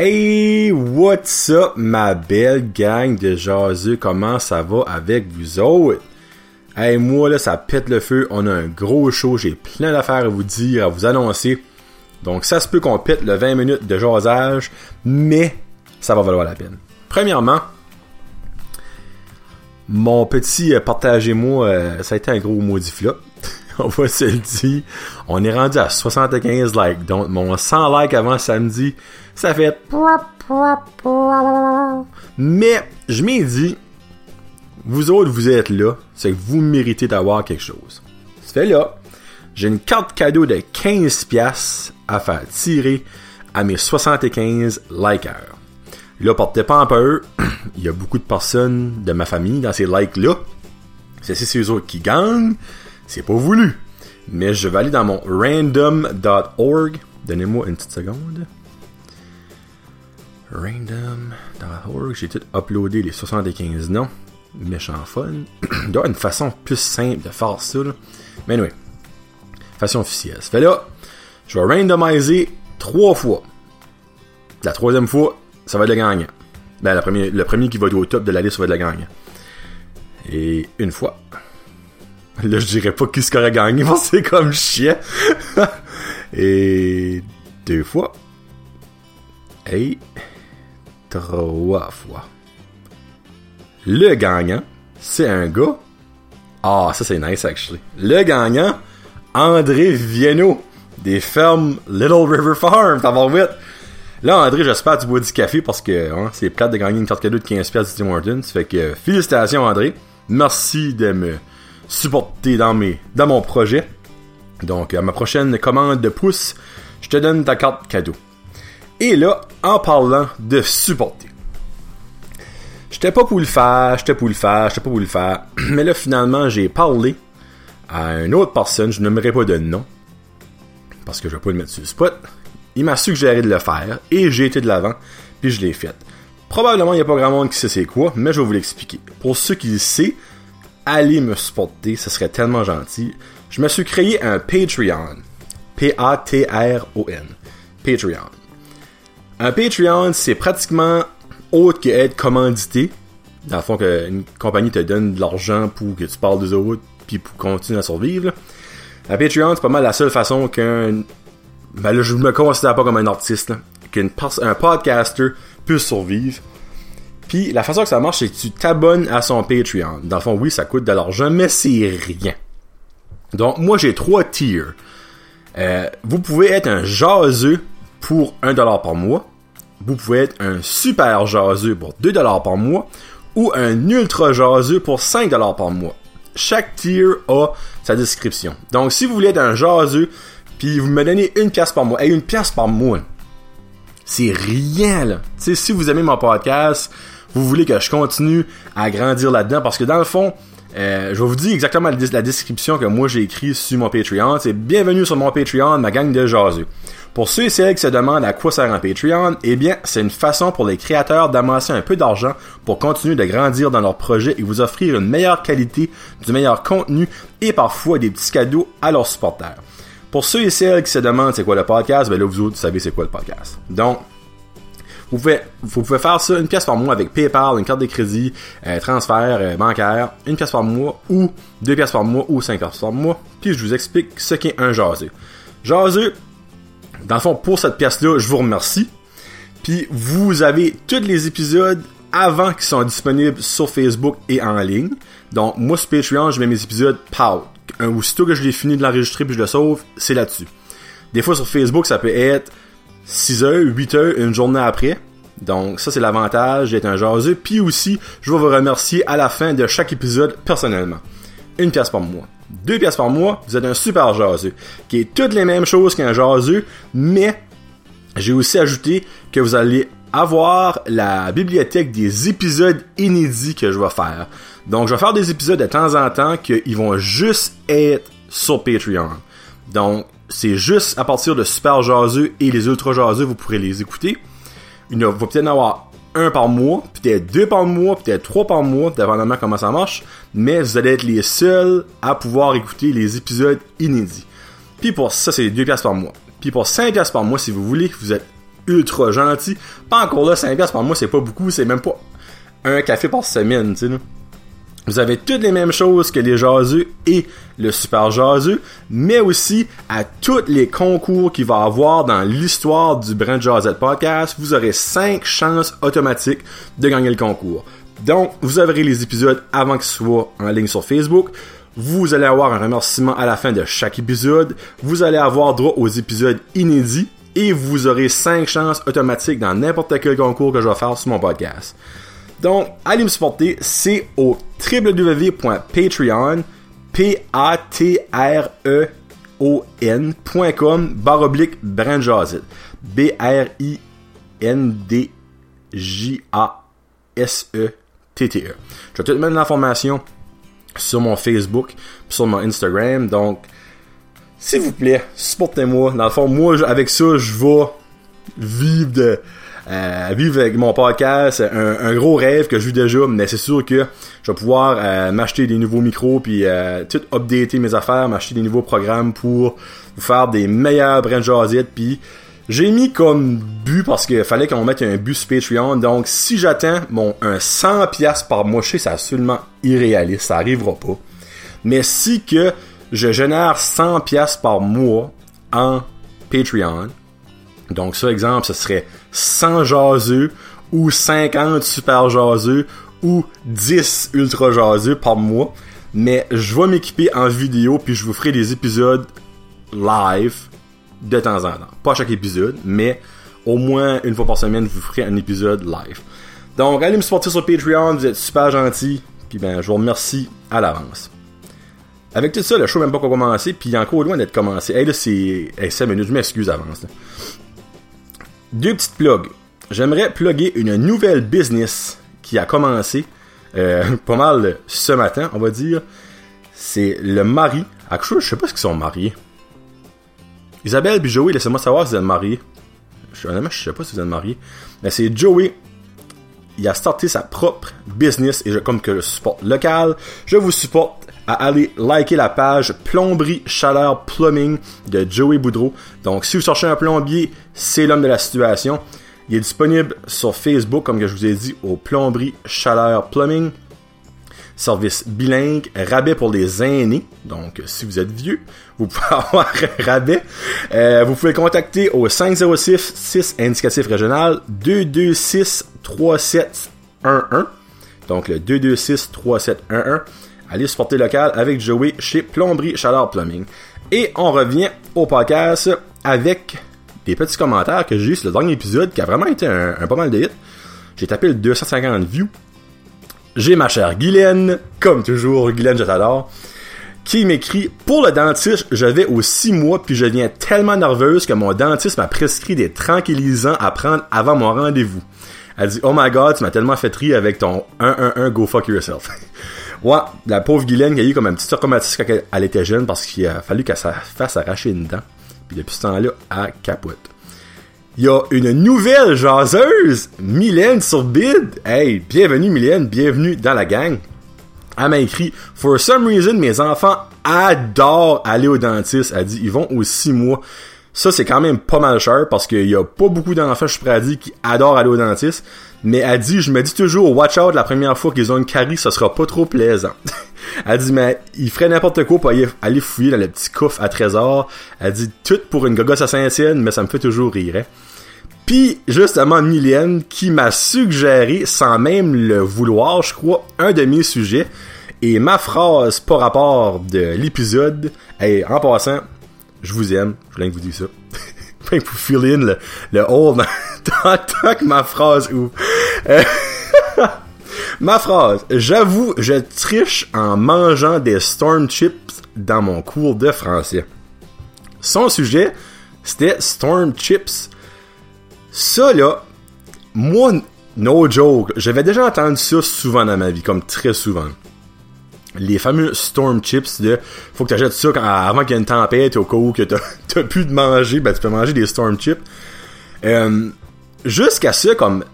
Hey, what's up, ma belle gang de jaseux? Comment ça va avec vous autres? Hey, moi, là, ça pète le feu. On a un gros show. J'ai plein d'affaires à vous dire, à vous annoncer. Donc, ça se peut qu'on pète le 20 minutes de jasage, mais ça va valoir la peine. Premièrement, mon petit euh, partagez-moi, euh, ça a été un gros maudit flop. on va se le dire. On est rendu à 75 likes. Donc, mon 100 likes avant samedi, ça fait... Mais, je m'ai dit, vous autres, vous êtes là, c'est que vous méritez d'avoir quelque chose. Ça fait là, j'ai une carte cadeau de 15$ à faire tirer à mes 75 likers. Là, portez pas en peur, il y a beaucoup de personnes de ma famille dans ces likes-là. C'est ces autres qui gagnent, c'est pas voulu. Mais je vais aller dans mon random.org. Donnez-moi une petite seconde. Random.org. J'ai tout uploadé les 75 noms. Méchant fun. Il y avoir une façon plus simple de faire ça. Mais anyway. Façon officielle. Ça fait là, je vais randomiser trois fois. La troisième fois, ça va être le gagnant. Ben, le premier, le premier qui va être au top de la liste va être le gagnant. Et une fois. Là, je dirais pas qui se gagné, parce c'est comme chien. Et deux fois. Et trois fois. Le gagnant, c'est un gars. Ah, ça c'est nice actually. Le gagnant, André Vienno, des fermes Little River Farm, t'as vite. Là, André, j'espère que tu bois du café parce que hein, c'est plate de gagner une carte cadeau de 15$ de Tim Hortons. Fait que félicitations, André. Merci de me supporter dans, mon projet. Donc, à ma prochaine commande de pouce, je te donne ta carte cadeau. Et là, en parlant de supporter. J'étais pas pour le faire, j'étais pour le faire, j'étais pas pour le faire. Mais là, finalement, j'ai parlé à une autre personne, je n'aimerais pas de nom. Parce que je vais pas le mettre sur le spot. Il m'a suggéré de le faire et j'ai été de l'avant, puis je l'ai fait. Probablement, il n'y a pas grand monde qui sait c'est quoi, mais je vais vous l'expliquer. Pour ceux qui le savent, allez me supporter, ce serait tellement gentil. Je me suis créé un Patreon. P-A-T-R-O-N. Patreon. Un Patreon, c'est pratiquement autre que être commandité. Dans le fond, qu'une compagnie te donne de l'argent pour que tu parles des autres, puis pour continuer à survivre. Un Patreon, c'est pas mal la seule façon qu'un... Ben là, je me considère pas comme un artiste, qu'un podcaster puisse survivre. Puis la façon que ça marche, c'est que tu t'abonnes à son Patreon. Dans le fond, oui, ça coûte de l'argent, mais c'est rien. Donc, moi, j'ai trois tiers. Euh, vous pouvez être un jaseux pour 1$ par mois. Vous pouvez être un super jaseux pour 2$ par mois. Ou un ultra jaseux pour 5$ par mois. Chaque tier a sa description. Donc, si vous voulez être un jaseux, puis vous me donnez une pièce par mois, et une pièce par mois, c'est rien, là. sais, si vous aimez mon podcast, vous voulez que je continue à grandir là-dedans, parce que dans le fond, euh, je vais vous dire exactement la, description que moi j'ai écrit sur mon Patreon. C'est bienvenue sur mon Patreon, ma gang de jaseux. Pour ceux et celles qui se demandent à quoi sert un Patreon, eh bien, c'est une façon pour les créateurs d'amasser un peu d'argent pour continuer de grandir dans leur projet et vous offrir une meilleure qualité, du meilleur contenu et parfois des petits cadeaux à leurs supporters. Pour ceux et celles qui se demandent c'est quoi le podcast, ben là vous autres vous savez c'est quoi le podcast. Donc, vous pouvez, vous pouvez faire ça une pièce par mois avec PayPal, une carte de crédit, euh, transfert euh, bancaire, une pièce par mois ou deux pièces par mois ou cinq pièces par mois. Puis je vous explique ce qu'est un jaseux. Jaseux, dans le fond, pour cette pièce-là, je vous remercie. Puis vous avez tous les épisodes avant qui sont disponibles sur Facebook et en ligne. Donc moi sur Patreon, je mets mes épisodes pow. Aussitôt que je l'ai fini de l'enregistrer puis je le sauve, c'est là-dessus. Des fois sur Facebook, ça peut être 6 heures, 8 heures, une journée après. Donc ça c'est l'avantage d'être un jaseux. Puis aussi, je vais vous remercier à la fin de chaque épisode personnellement. Une pièce par mois. Deux pièces par mois, vous êtes un super jaseux. Qui est toutes les mêmes choses qu'un jaseux, mais j'ai aussi ajouté que vous allez avoir la bibliothèque des épisodes inédits que je vais faire. Donc je vais faire des épisodes de temps en temps qu'ils vont juste être sur Patreon. Donc c'est juste à partir de Super Jaseux et les Ultra Jaseux, vous pourrez les écouter. Il va peut-être en avoir un par mois, peut-être deux par mois, peut-être trois par mois, dépendamment comment ça marche, mais vous allez être les seuls à pouvoir écouter les épisodes inédits. Puis pour ça, c'est deux pièces par mois. Puis pour 5 pièces par mois, si vous voulez, vous êtes ultra gentil. Pas encore là, 5$ par mois, c'est pas beaucoup, c'est même pas un café par semaine, tu sais. Vous avez toutes les mêmes choses que les jaseux et le super jaseux, mais aussi à tous les concours qu'il va avoir dans l'histoire du Brand Jazette Podcast, vous aurez 5 chances automatiques de gagner le concours. Donc, vous aurez les épisodes avant qu'ils soient en ligne sur Facebook. Vous allez avoir un remerciement à la fin de chaque épisode. Vous allez avoir droit aux épisodes inédits et vous aurez 5 chances automatiques dans n'importe quel concours que je vais faire sur mon podcast. Donc, allez me supporter, c'est au www.patreon, p a t r e o n.com barre oblique B R I N D J A S E T T E. Je vais te mettre l'information sur mon Facebook, sur mon Instagram. Donc, s'il vous plaît, supportez-moi. Dans le fond, moi, avec ça, je vais vivre de euh, vivre avec mon podcast, un, un, gros rêve que vis déjà, mais c'est sûr que je vais pouvoir euh, m'acheter des nouveaux micros, puis euh, tout updater mes affaires, m'acheter des nouveaux programmes pour vous faire des meilleurs brand jasettes, puis j'ai mis comme but parce qu'il fallait qu'on mette un but sur Patreon. Donc, si j'attends mon un 100$ par mois, je sais c'est absolument irréaliste, ça arrivera pas. Mais si que je génère 100$ par mois en Patreon, donc ça, exemple, ce serait 100 jaseux ou 50 super jaseux ou 10 ultra jaseux par mois. Mais je vais m'équiper en vidéo puis je vous ferai des épisodes live de temps en temps. Pas chaque épisode, mais au moins une fois par semaine, je vous ferai un épisode live. Donc, allez me supporter sur Patreon, vous êtes super gentils. Puis ben, je vous remercie à l'avance. Avec tout ça, le show même pas commencé, puis il est encore loin d'être commencé. Hey là, c'est. Hey, 5 minutes, je m'excuse d'avance. Deux petites plugs. J'aimerais plugger une nouvelle business qui a commencé euh, pas mal ce matin, on va dire. C'est le mari. Actuellement, je sais pas ce qu'ils sont mariés. Isabelle et Joey, laissez-moi savoir si vous êtes mariés. Je, je sais pas si vous êtes mariés. Mais c'est Joey. Il a starté sa propre business et je, comme que je supporte local, je vous supporte à aller liker la page Plomberie Chaleur Plumbing de Joey Boudreau. Donc, si vous cherchez un plombier, c'est l'homme de la situation. Il est disponible sur Facebook, comme je vous ai dit, au Plomberie Chaleur Plumbing. Service bilingue, rabais pour les aînés. Donc, si vous êtes vieux, vous pouvez avoir un rabais. Euh, vous pouvez contacter au 506 6 indicatif régional 226 3711. Donc, le 226 3711 allez supporter local avec Joey chez Plomberie Chaleur Plumbing. Et on revient au podcast avec des petits commentaires que j'ai eu sur le dernier épisode qui a vraiment été un, pas mal de hits. J'ai tapé le 250 views. J'ai ma chère Guylaine, comme toujours, Guylaine, je t'adore, qui m'écrit Pour le dentiste, je vais aux 6 mois puis je viens tellement nerveuse que mon dentiste m'a prescrit des tranquillisants à prendre avant mon rendez-vous. Elle dit Oh my god, tu m'as tellement fait rire avec ton 111 Go Fuck Yourself. Ouais, la pauvre Guylaine qui a eu comme un petit traumatisme quand elle était jeune parce qu'il a fallu qu'elle se fasse arracher une dent. Puis depuis ce temps-là, elle capote. Il y a une nouvelle jaseuse, Mylène sur Bid. Hey, bienvenue Mylène, bienvenue dans la gang. Elle m'a écrit For some reason, mes enfants adorent aller au dentiste. Elle dit ils vont aux 6 mois. Ça, c'est quand même pas mal cher parce qu'il y a pas beaucoup d'enfants, je suis prêt à dire, qui adorent aller au dentiste. Mais elle dit, je me dis toujours, watch out, la première fois qu'ils ont une carie, ça sera pas trop plaisant. elle dit, mais il ferait n'importe quoi pour aller, fouiller dans le petit coffre à trésor. Elle dit, tout pour une gogosse à Saint-Étienne, mais ça me fait toujours rire. Hein. Puis, justement, Mylène, qui m'a suggéré, sans même le vouloir, je crois, un de mes sujets. Et ma phrase par rapport de l'épisode, et en passant, je vous aime, je voulais que vous dites ça. pour fill in le, le hole tant, que ma phrase ou euh, ma phrase. J'avoue, je triche en mangeant des Storm Chips dans mon cours de français. Son sujet, c'était Storm Chips. Ça, là, moi, no joke, j'avais déjà entendu ça souvent dans ma vie, comme très souvent les fameux storm chips de faut que tu achètes ça avant qu'il y ait une tempête au cas où que t'as plus de manger ben tu peux manger des storm chips euh, jusqu'à ça comme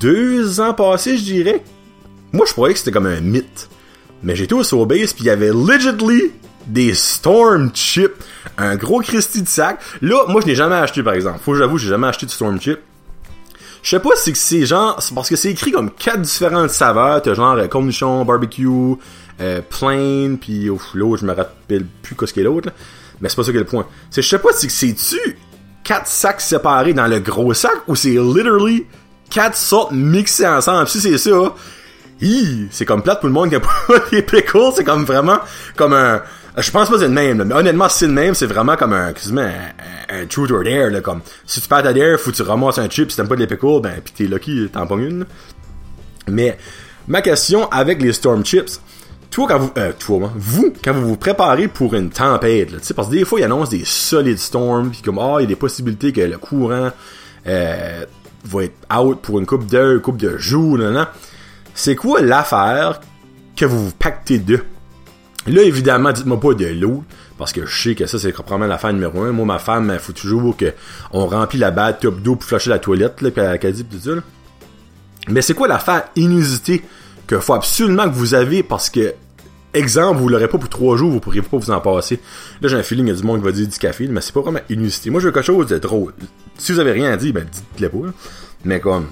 deux ans passés je dirais moi je croyais que c'était comme un mythe mais j'étais au Sobeys puis il y avait legitly des Storm Chips. Un gros Christy de sac. Là, moi, je n'ai jamais acheté, par exemple. Faut que j'avoue, j'ai jamais acheté de Storm Chip. Je sais pas si c'est genre, parce que c'est écrit comme quatre différentes saveurs. T'as genre euh, cornichon, barbecue, euh, plain, puis l'autre, je me rappelle plus qu'est-ce qu'est l'autre. Mais c'est pas ça qui est le point. C'est, je sais pas si c'est-tu quatre sacs séparés dans le gros sac ou c'est literally quatre sortes mixées ensemble. Si c'est ça, c'est comme plate pour le monde qui a pas les pickles. C'est comme vraiment comme un je pense pas c'est le même, mais honnêtement, si c'est le même, c'est vraiment comme un, un, un, truth or dare, là, comme, si tu perds ta dare, faut que tu ramasses un chip, si t'aimes pas les pickles, ben, pis t'es lucky, t'en pas une. Mais, ma question avec les Storm Chips, toi, quand vous, euh, toi, vous, quand vous vous préparez pour une tempête, sais, parce que des fois, ils annoncent des solides storms, pis comme, ah, il y a des possibilités que le courant, euh, va être out pour une coupe d'heure, une coupe de jours, non, non. C'est quoi l'affaire que vous vous pactez de? Là, évidemment, dites-moi pas de l'eau, parce que je sais que ça, c'est probablement l'affaire numéro un. Moi, ma femme, il faut toujours que on remplit la batte top d'eau pour flasher la toilette, là, pis la dit tout ça, là. Mais c'est quoi l'affaire inusité que faut absolument que vous avez parce que, exemple, vous l'aurez pas pour trois jours, vous pourriez pas vous en passer. Là, j'ai un feeling, il y a du monde qui va dire du café, mais c'est pas vraiment inusité. Moi, je veux quelque chose de drôle. Si vous avez rien à dire, ben, dites-le pas, Mais comme,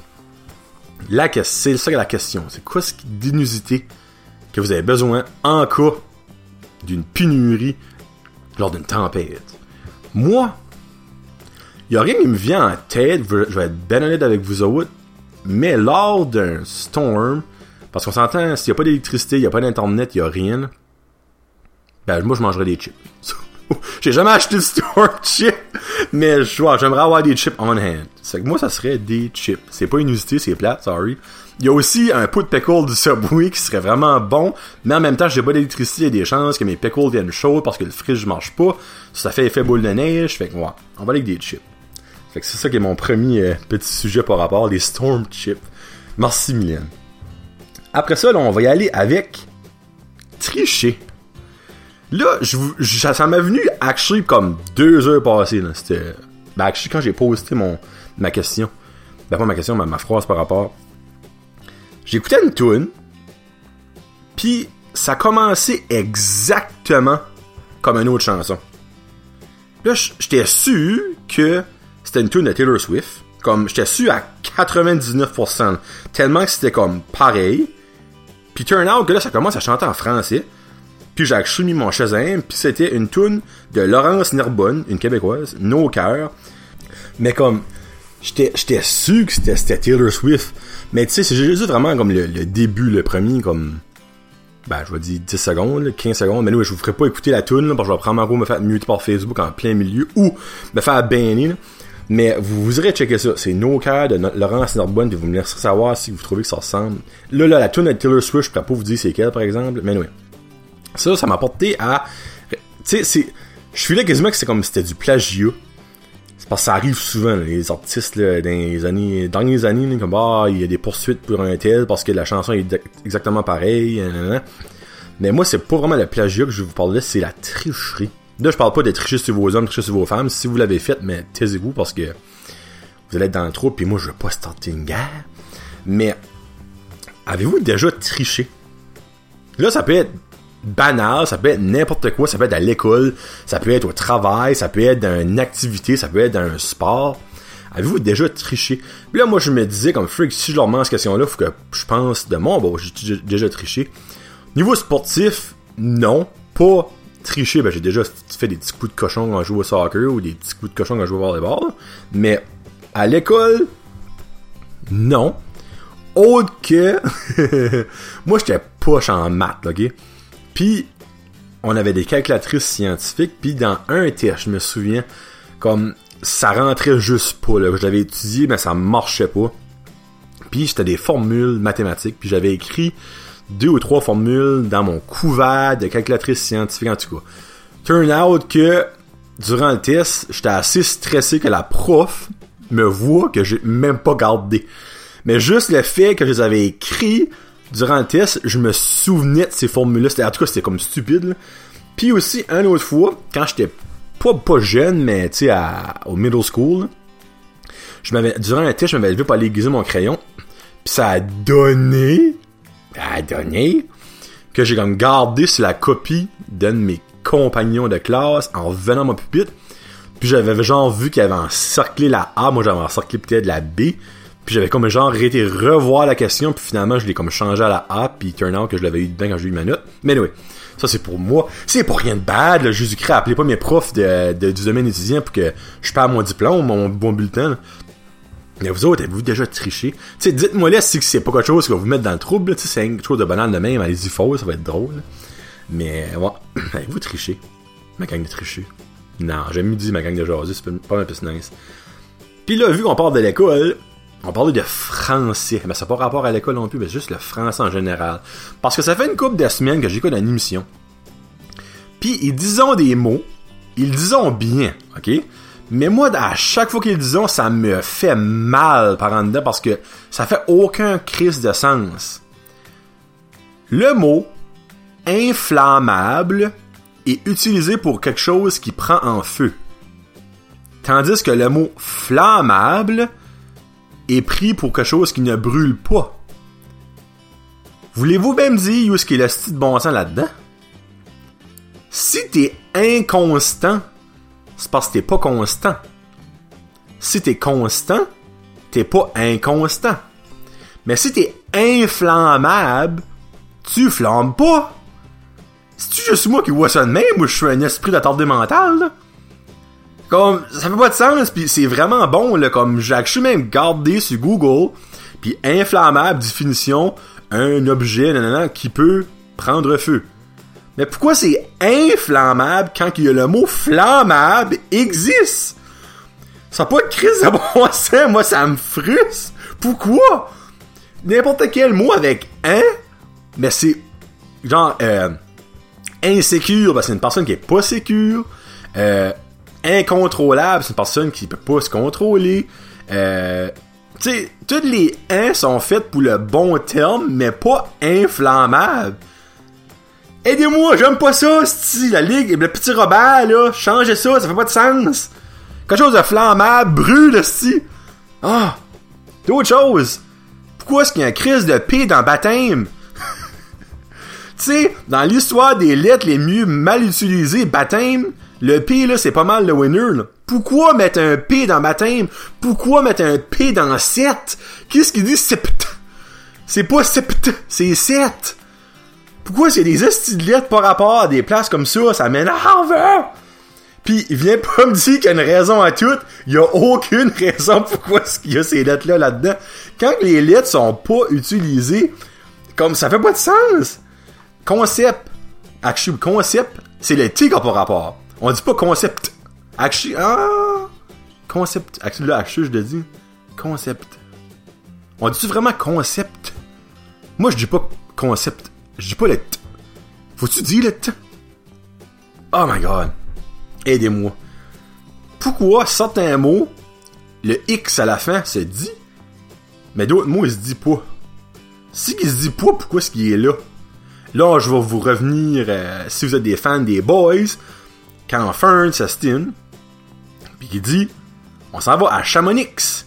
là, c'est ça la question. C'est quoi ce d'inusité que vous avez besoin en cas d'une pénurie lors d'une tempête? Moi, il y a rien qui me vient en tête, je vais être ben honnête avec vous autres, mais lors d'un storm, parce qu'on s'entend, s'il n'y a pas d'électricité, il n'y a pas d'internet, il n'y a rien, ben moi je mangerais des chips. J'ai jamais acheté de storm chip, mais j'aimerais avoir des chips on hand. C'est que moi ça serait des chips. C'est pas une unité, c'est plate, sorry. Il y a aussi un pot de pickle du Subway qui serait vraiment bon, mais en même temps, j'ai pas d'électricité, il y a des chances que mes pickles viennent chauds parce que le fridge marche pas. Ça fait effet boule de neige, fait que ouais, on va aller avec des chips. Fait que c'est ça qui est mon premier euh, petit sujet par rapport, les Storm Chips. Merci Mylène. Après ça, là, on va y aller avec tricher. Là, ça m'a venu actually comme deux heures passées. C'était, ben quand j'ai posté mon, ma question, ben pas ma question, ma, ma phrase par rapport J'écoutais une tune, puis ça commençait exactement comme une autre chanson. Là, j'étais sûr que c'était une tune de Taylor Swift. Comme, j'étais sûr à 99%. Tellement que c'était comme pareil. Puis turn out que là, ça commence à chanter en français. Puis j'ai actually mis mon Shazam, puis c'était une tune de Laurence Nerbonne, une québécoise, No Cœur. Mais comme, j'étais sûr que c'était Taylor Swift. Mais tu sais, c'est juste vraiment comme le, début, le premier, comme. Ben, je vais dire 10 secondes, 15 secondes. Mais nous, je vous ferai pas écouter la tune, parce que je vais prendre en me faire muter par Facebook en plein milieu, ou me faire banner, Mais vous, vous irez checker ça. C'est No Care de Laurence Nordbonne, puis vous me laisserez savoir si vous trouvez que ça ressemble. Là, là, la tune de Taylor Swift, je pourrais pas vous dire c'est quelle, par exemple. Mais oui. Ça, ça m'a porté à. Tu sais, c'est. Je suis là quasiment que c'est comme si c'était du plagiat. Parce que ça arrive souvent, les artistes dans les années, dans les années, comme ah, il y a des poursuites pour un tel parce que la chanson est exactement pareille. Mais moi, c'est pas vraiment le plagiat que je vous parle là, c'est la tricherie. Là, je parle pas de tricher sur vos hommes, tricher sur vos femmes. Si vous l'avez fait, mais taisez-vous parce que vous allez être dans le trou, puis moi, je veux pas starter une guerre. Mais avez-vous déjà triché? Là, ça peut être banal, ça peut être n'importe quoi, ça peut être à l'école, ça peut être au travail, ça peut être dans une activité, ça peut être dans un sport. Avez-vous déjà triché? Puis là, moi, je me disais, comme freak, si je leur demande cette question-là, faut que je pense de mon, bon, j'ai déjà triché. Niveau sportif, non, pas triché. Ben, j'ai déjà fait des petits coups de cochon quand je joue au soccer ou des petits coups de cochon quand je joue au volleyball. Mais à l'école, non. Autre que, moi, j'étais poche en maths, ok? Puis, on avait des calculatrices scientifiques, puis dans un test, je me souviens, comme ça rentrait juste pas. Je l'avais étudié, mais ça marchait pas. Puis c'était des formules mathématiques, puis j'avais écrit deux ou trois formules dans mon couvert de calculatrice scientifique, en tout cas. Turn out que, durant le test, j'étais assez stressé que la prof me voit que j'ai même pas gardé. Mais juste le fait que je les avais écrits durant le test, je me souvenais de ces formules-là. En tout cas, c'était comme stupide. Puis aussi, une autre fois, quand j'étais pas, pas jeune, mais tu sais, au middle school, je durant un test, je m'avais levé pour aller aiguiser mon crayon. Puis ça a donné, a donné, que j'ai comme gardé sur la copie d'un de mes compagnon de classe en venant à mon pupitre. Puis j'avais genre vu qu'il avait encerclé la A, moi j'avais encerclé peut-être la B. Puis j'avais comme genre été revoir la question, puis finalement je l'ai comme changé à la A, puis turn out que je l'avais eu dedans quand j'ai eu ma note. Mais anyway, ça c'est pour moi. C'est pour rien de bad. Jésus-Christ, appelez pas mes profs de, du domaine étudiant pour que je perds mon diplôme, mon bon bulletin. Mais vous autres, avez-vous déjà triché? Tu dites-moi là si c'est pas quelque chose qui va vous mettre dans le trouble. Tu c'est quelque chose de banal de même, allez-y faux, ça va être drôle. Mais, ouais, avez-vous triché? Ma gang de trichés. Non, j'ai mieux dit ma gang de jaser, c'est pas un peu nice. Puis là, vu qu'on parle de l'école, on parlait de français. Mais ça n'a pas rapport à l'école non plus, mais juste le français en général. Parce que ça fait une couple de semaines que j'écoute une émission. Puis ils disons des mots, ils disons bien, ok? Mais moi, à chaque fois qu'ils disent, ça me fait mal par en dedans parce que ça fait aucun crise de sens. Le mot inflammable est utilisé pour quelque chose qui prend en feu. Tandis que le mot flammable est pris pour quelque chose qui ne brûle pas. Voulez-vous même dire où est-ce qu'il a le style de bon sens là-dedans? Si t'es inconstant, c'est parce que t'es pas constant. Si t'es constant, t'es pas inconstant. Mais si t'es inflammable, tu flammes pas. C'est-tu juste moi qui vois ça de même ou je suis un esprit d'attardé mental, là? Comme, ça fait pas de sens, puis c'est vraiment bon, là, comme, j'ai je suis même gardé sur Google, puis inflammable, définition, un objet, qui peut prendre feu. Mais pourquoi c'est inflammable quand il y a le mot flammable existe? Ça n'a pas de crise de bon sens, moi ça me frustre. Pourquoi? N'importe quel mot avec un, mais c'est genre euh, insécure, c'est une personne qui est pas sécure. Euh, incontrôlable, c'est une personne qui peut pas se contrôler. Euh, tu sais, toutes les 1 sont faites pour le bon terme, mais pas inflammables. Aidez-moi, j'aime pas ça, si la ligue, le petit Robert, là, changez ça, ça fait pas de sens. Quelque chose de flammable, brûle, si. Ah, d'autres choses. Pourquoi est-ce qu'il y a une crise de P dans baptême? tu sais, dans l'histoire des lettres les mieux mal utilisées, baptême, le P, là, c'est pas mal le winner, là. Pourquoi mettre un P dans baptême? Pourquoi mettre un P dans 7? Qu'est-ce qu'il dit sept? C'est pas sept, c'est 7. Pourquoi c'est des esti de lettres par rapport à des places comme ça? Ça m'énerve! Puis il vient pas me dire qu'il y a une raison à tout. Il y a aucune raison pourquoi qu'il y a ces lettres-là là-dedans. Quand les lettres sont pas utilisées, comme ça fait pas de sens. Concept. Actually, concept, c'est le T qui a rapport. On dit pas concept. Actually, ah! Concept. Actually, là, actually, je le dis. Concept. On dit-tu vraiment concept? Moi, je dis pas concept. Je dis pas le T. Faut-tu dire le T? Oh my god. Aidez-moi. Pourquoi certains mots, le X à la fin se dit, mais d'autres mots, il se dit pas? Si il se dit pas, pourquoi est-ce qu'il est là? Là, je vais vous revenir, euh, si vous êtes des fans des Boys, quand Fern s'estime, puis il dit, on s'en va à Chamonix.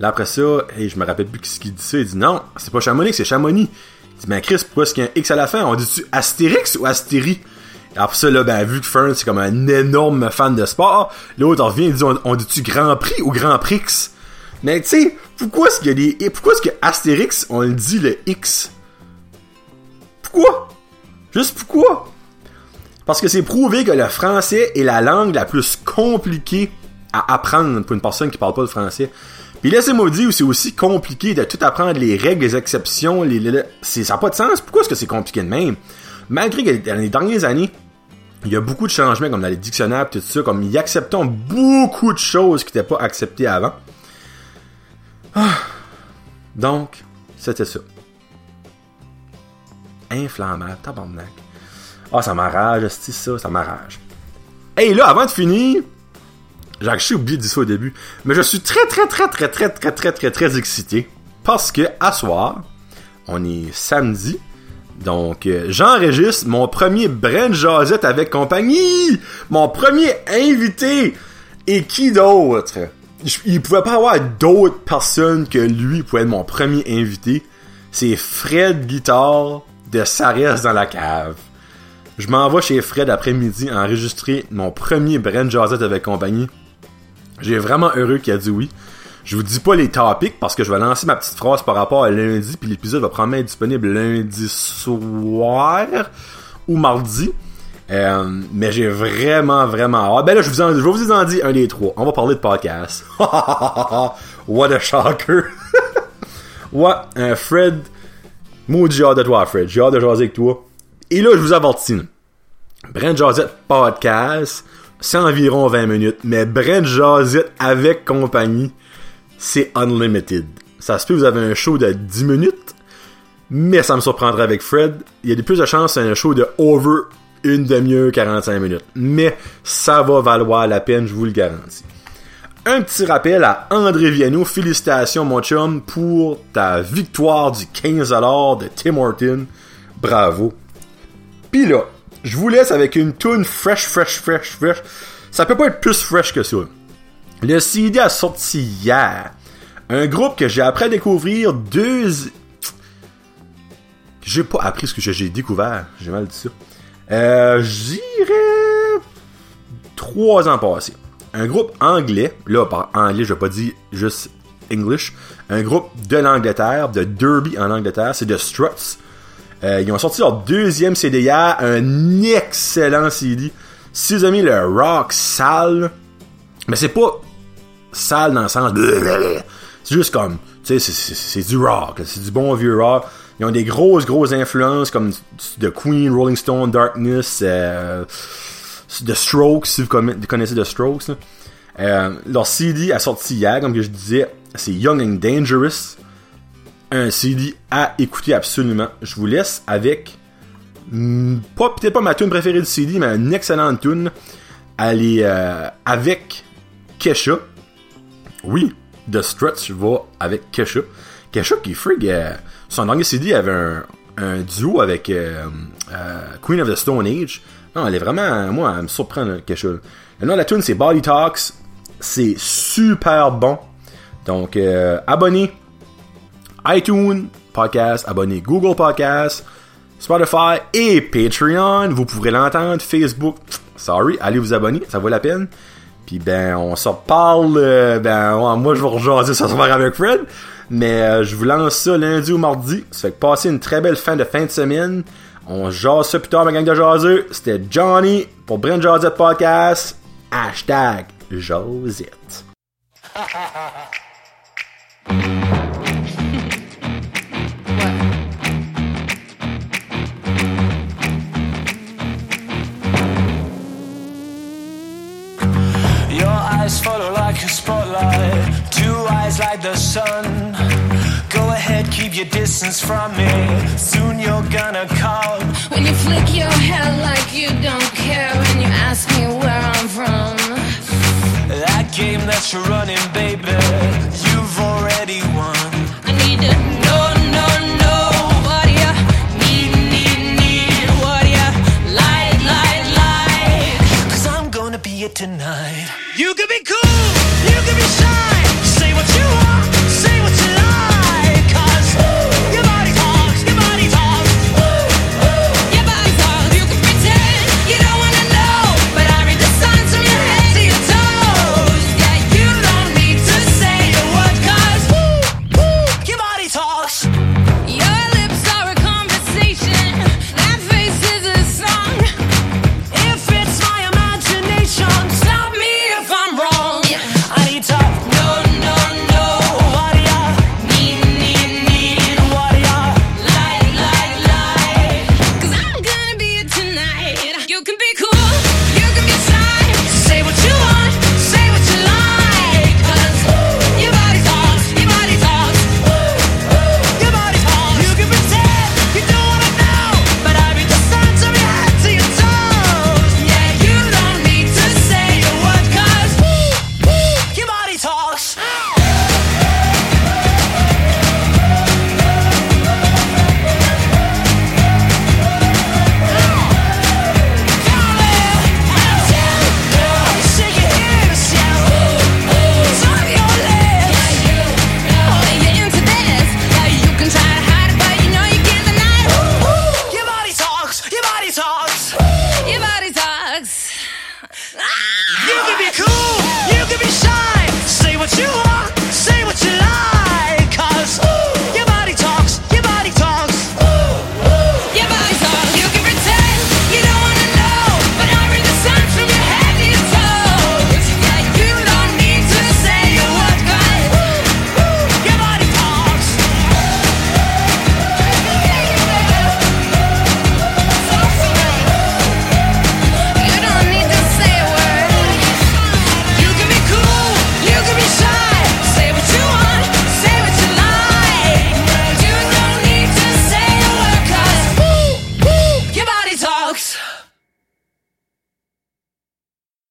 Là, après ça, hey, je me rappelle plus ce qu'il dit ça, il dit non, c'est pas Chamonix, c'est Chamonix. Dit, mais Chris, pourquoi est-ce qu'il y a un X à la fin? On dit-tu Astérix ou Astérie? Et après ça, là, ben, vu que Fern, c'est comme un énorme fan de sport, l'autre en revient, il dit, on, on dit-tu Grand Prix ou Grand Prix? Mais, tu sais, pourquoi est-ce qu'il y a des, et pourquoi est-ce que Astérix, on le dit le X? Pourquoi? Juste pourquoi? Parce que c'est prouvé que le français est la langue la plus compliquée à apprendre pour une personne qui parle pas le français. Puis laissez-moi dire c'est aussi compliqué de tout apprendre les règles, les exceptions, les, ça n'a pas de sens. Pourquoi est-ce que c'est compliqué de même? Malgré que dans les dernières années, il y a beaucoup de changements comme dans les dictionnaires et tout ça, comme y acceptons beaucoup de choses qui n'étaient pas acceptées avant. Ah. Donc, c'était ça. Inflammable, tabarnak. Ah, ça m'arrache, c'est ça, ça m'arrache. Hey, là, avant de finir, j'ai oublié de dire ça au début, mais je suis très, très, très, très, très, très, très, très, très excité parce que, à soir, on est samedi, donc euh, j'enregistre mon premier Brand Jazette avec compagnie, mon premier invité, et qui d'autre? Il pouvait pas avoir d'autres personnes que lui pour être mon premier invité. C'est Fred Guitare de reste dans la cave. Je m'en vais chez Fred après-midi enregistrer mon premier Brand Jazette avec compagnie. J'ai vraiment heureux qu'il a dit oui. Je vous dis pas les topics parce que je vais lancer ma petite phrase par rapport à lundi, puis l'épisode va probablement être disponible lundi soir ou mardi. Euh, mais j'ai vraiment, vraiment hâte. Ben là, je, vous en, je vous en dire un des trois. On va parler de podcast. What a shocker. ouais, un Fred. Maudit j'ai hâte de toi, Fred. J'ai hâte de jaser avec toi. Et là, je vous avertis. Brent Jazette Podcast, c'est environ 20 minutes. Mais Brent Jazette avec compagnie, c'est unlimited. Ça se peut que vous avez un show de 10 minutes, mais ça me surprendrait avec Fred. Il y a de plus de chances c'est un show de over une demi-heure, 45 minutes. Mais ça va valoir la peine, je vous le garantis. Un petit rappel à André Viano. Félicitations, mon chum, pour ta victoire du 15$ de Tim Horton. Bravo. Pis là, je vous laisse avec une tune fresh, fresh, fresh, fresh. Ça peut pas être plus fresh que ça. Le CD a sorti hier. Un groupe que j'ai appris à découvrir deux... J'ai pas appris ce que j'ai découvert. J'ai mal dit ça. Euh, J'irais trois ans passés. Un groupe anglais, là par anglais, je vais pas dire juste English, un groupe de l'Angleterre, de Derby en Angleterre, c'est The Struts. Euh, ils ont sorti leur deuxième CD hier, un excellent CD. Si vous avez le rock sale, mais c'est pas sale dans le sens c'est juste comme, tu sais, c'est du rock, c'est du bon vieux rock. Ils ont des grosses, grosses influences comme The Queen, Rolling Stone, Darkness, euh, The Strokes, si vous connaissez The Strokes. Euh, leur CD a sorti hier, comme je disais, c'est Young and Dangerous. Un CD à écouter absolument. Je vous laisse avec, hmm, pas peut-être pas ma tune préférée du CD, mais une excellente tune. Elle est euh, avec Kesha. Oui, The Struts va avec Kesha. Kesha qui frig, son dernier CD avait un, un duo avec euh, euh, Queen of the Stone Age. Non, elle est vraiment, moi, elle me surprend. Le nom de la tune c'est Body Talks. C'est super bon. Donc, euh, abonnez iTunes Podcast, abonnez Google Podcast, Spotify et Patreon. Vous pourrez l'entendre. Facebook, sorry, allez vous abonner, ça vaut la peine. Puis ben, on s'en parle. ben, moi, je vais rejoindre ça soir avec Fred. Mais euh, je vous lance ça lundi ou mardi. Ça fait que une très belle fin de fin de semaine. On jase ça plus tard, ma gang de jaseux. C'était Johnny pour Brent Josette Podcast. Hashtag Josette. eyes follow like a spotlight. Two eyes like the sun. Go ahead, keep your distance from me. Soon you're gonna come. When you flick your hair like you don't care when you ask me where I'm from. That game that you're running, baby, talks. Your body talks. Ah! You can be cool.